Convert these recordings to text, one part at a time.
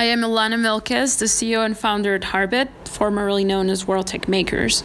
I am Ilana Milkes, the CEO and founder at Harbit, formerly known as World Tech Makers.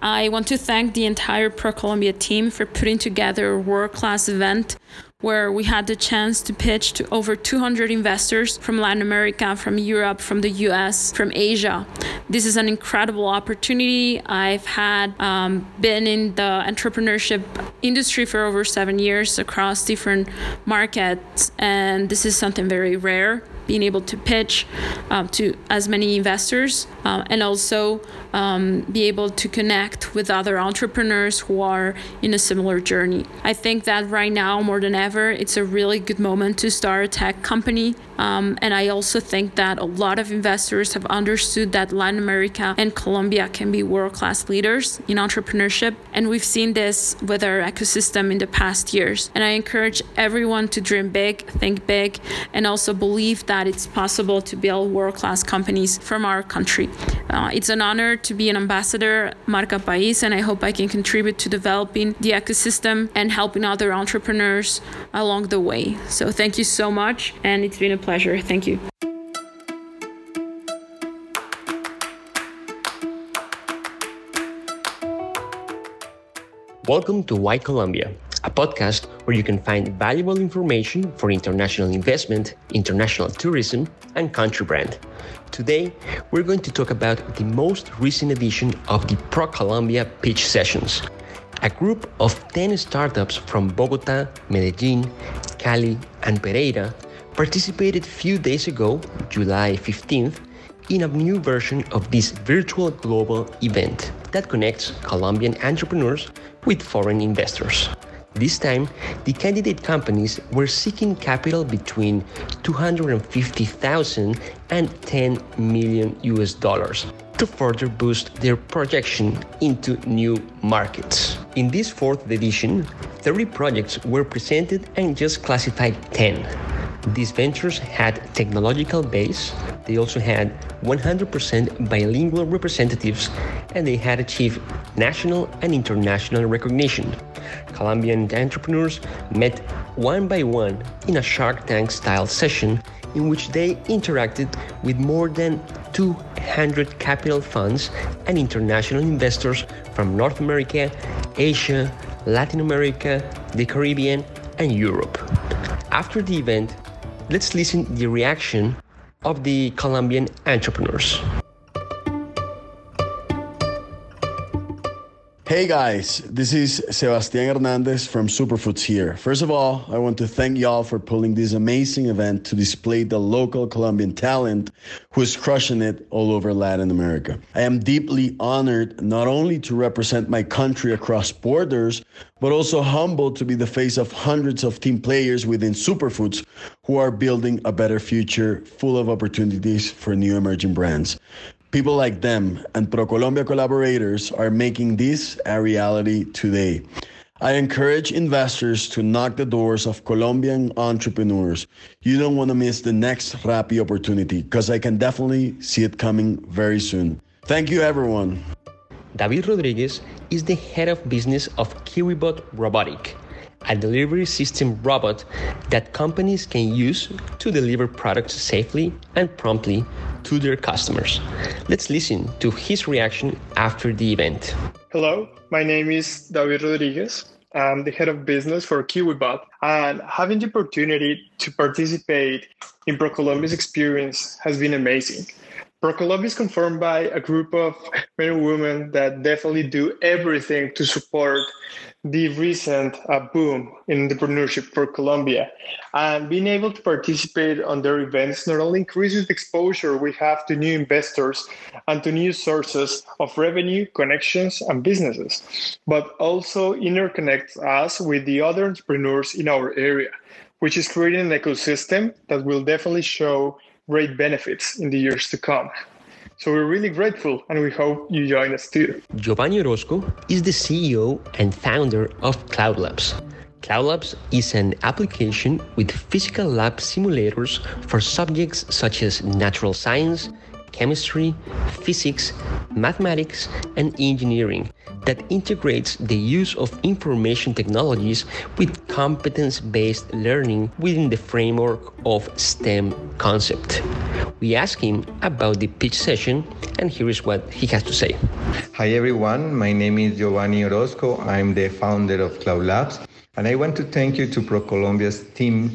I want to thank the entire ProColombia team for putting together a world class event where we had the chance to pitch to over 200 investors from Latin America, from Europe, from the US, from Asia. This is an incredible opportunity. I've had um, been in the entrepreneurship industry for over seven years across different markets, and this is something very rare being able to pitch um, to as many investors uh, and also um, be able to connect with other entrepreneurs who are in a similar journey. I think that right now, more than ever, it's a really good moment to start a tech company. Um, and I also think that a lot of investors have understood that Latin America and Colombia can be world class leaders in entrepreneurship. And we've seen this with our ecosystem in the past years. And I encourage everyone to dream big, think big, and also believe that it's possible to build world class companies from our country. Uh, it's an honor to be an ambassador, Marca País, and I hope I can contribute to developing the ecosystem and helping other entrepreneurs along the way. So thank you so much, and it's been a pleasure. Thank you. Welcome to Why Colombia, a podcast where you can find valuable information for international investment, international tourism, and country brand. Today, we're going to talk about the most recent edition of the Pro Colombia Pitch Sessions, a group of 10 startups from Bogota, Medellin, Cali, and Pereira participated a few days ago, July 15th, in a new version of this virtual global event that connects Colombian entrepreneurs with foreign investors. This time, the candidate companies were seeking capital between 250,000 and 10 million US dollars to further boost their projection into new markets. In this fourth edition, 30 projects were presented and just classified 10. These ventures had technological base, they also had 100% bilingual representatives, and they had achieved national and international recognition. Colombian entrepreneurs met one by one in a Shark Tank style session in which they interacted with more than 200 capital funds and international investors from North America, Asia, Latin America, the Caribbean, and Europe. After the event, let's listen the reaction of the Colombian entrepreneurs. Hey guys, this is Sebastian Hernandez from Superfoods here. First of all, I want to thank y'all for pulling this amazing event to display the local Colombian talent who is crushing it all over Latin America. I am deeply honored not only to represent my country across borders, but also humbled to be the face of hundreds of team players within Superfoods who are building a better future full of opportunities for new emerging brands. People like them and ProColombia collaborators are making this a reality today. I encourage investors to knock the doors of Colombian entrepreneurs. You don't want to miss the next Rappi opportunity because I can definitely see it coming very soon. Thank you, everyone. David Rodriguez is the head of business of KiwiBot Robotic, a delivery system robot that companies can use to deliver products safely and promptly to their customers. Let's listen to his reaction after the event. Hello, my name is David Rodriguez. I'm the head of business for KiwiBot, and having the opportunity to participate in ProColombia's experience has been amazing. ProColombia is confirmed by a group of men and women that definitely do everything to support the recent uh, boom in entrepreneurship for Colombia. And being able to participate on their events not only increases the exposure we have to new investors and to new sources of revenue, connections, and businesses, but also interconnects us with the other entrepreneurs in our area, which is creating an ecosystem that will definitely show great benefits in the years to come. So we're really grateful and we hope you join us too. Giovanni Orozco is the CEO and founder of Cloud Labs. Cloud Labs is an application with physical lab simulators for subjects such as natural science, chemistry, physics, mathematics, and engineering that integrates the use of information technologies with competence based learning within the framework of STEM concept. We asked him about the pitch session, and here is what he has to say. Hi everyone, my name is Giovanni Orozco. I'm the founder of Cloud Labs. And I want to thank you to ProColombia's team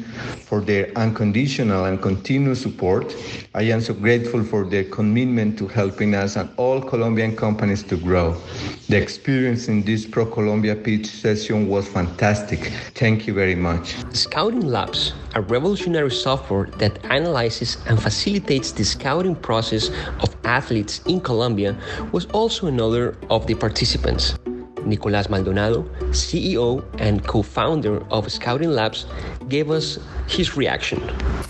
for their unconditional and continuous support. I am so grateful for their commitment to helping us and all Colombian companies to grow. The experience in this ProColombia pitch session was fantastic. Thank you very much. Scouting Labs, a revolutionary software that analyzes and facilitates the scouting process of athletes in Colombia, was also another of the participants. Nicolas Maldonado, CEO and co founder of Scouting Labs, gave us his reaction.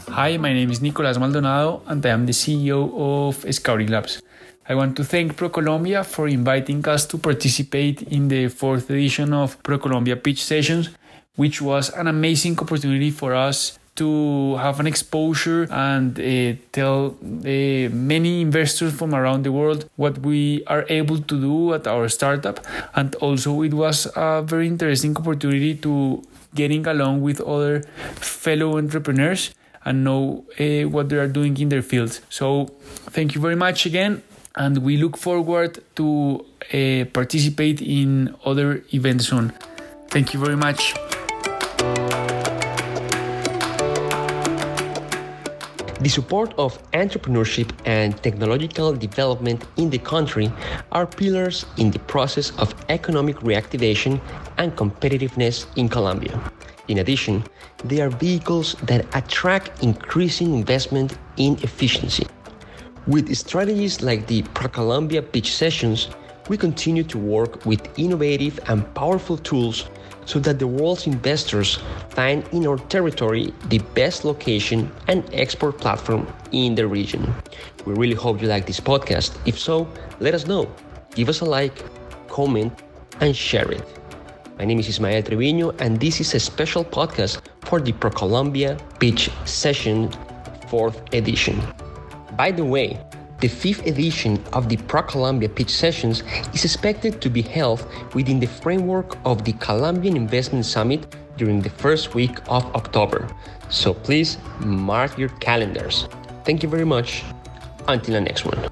Hi, my name is Nicolas Maldonado, and I am the CEO of Scouting Labs. I want to thank ProColombia for inviting us to participate in the fourth edition of ProColombia Pitch Sessions, which was an amazing opportunity for us to have an exposure and uh, tell uh, many investors from around the world what we are able to do at our startup. And also, it was a very interesting opportunity to getting along with other fellow entrepreneurs and know uh, what they are doing in their fields. So, thank you very much again. And we look forward to participate in other events soon. Thank you very much. The support of entrepreneurship and technological development in the country are pillars in the process of economic reactivation and competitiveness in Colombia. In addition, they are vehicles that attract increasing investment in efficiency. With strategies like the ProColombia pitch sessions, we continue to work with innovative and powerful tools so that the world's investors find in our territory the best location and export platform in the region. We really hope you like this podcast. If so, let us know. Give us a like, comment, and share it. My name is Ismael Trevino, and this is a special podcast for the ProColombia Pitch Session 4th edition. By the way, the fifth edition of the Pro Colombia Pitch Sessions is expected to be held within the framework of the Colombian Investment Summit during the first week of October. So please mark your calendars. Thank you very much. Until the next one.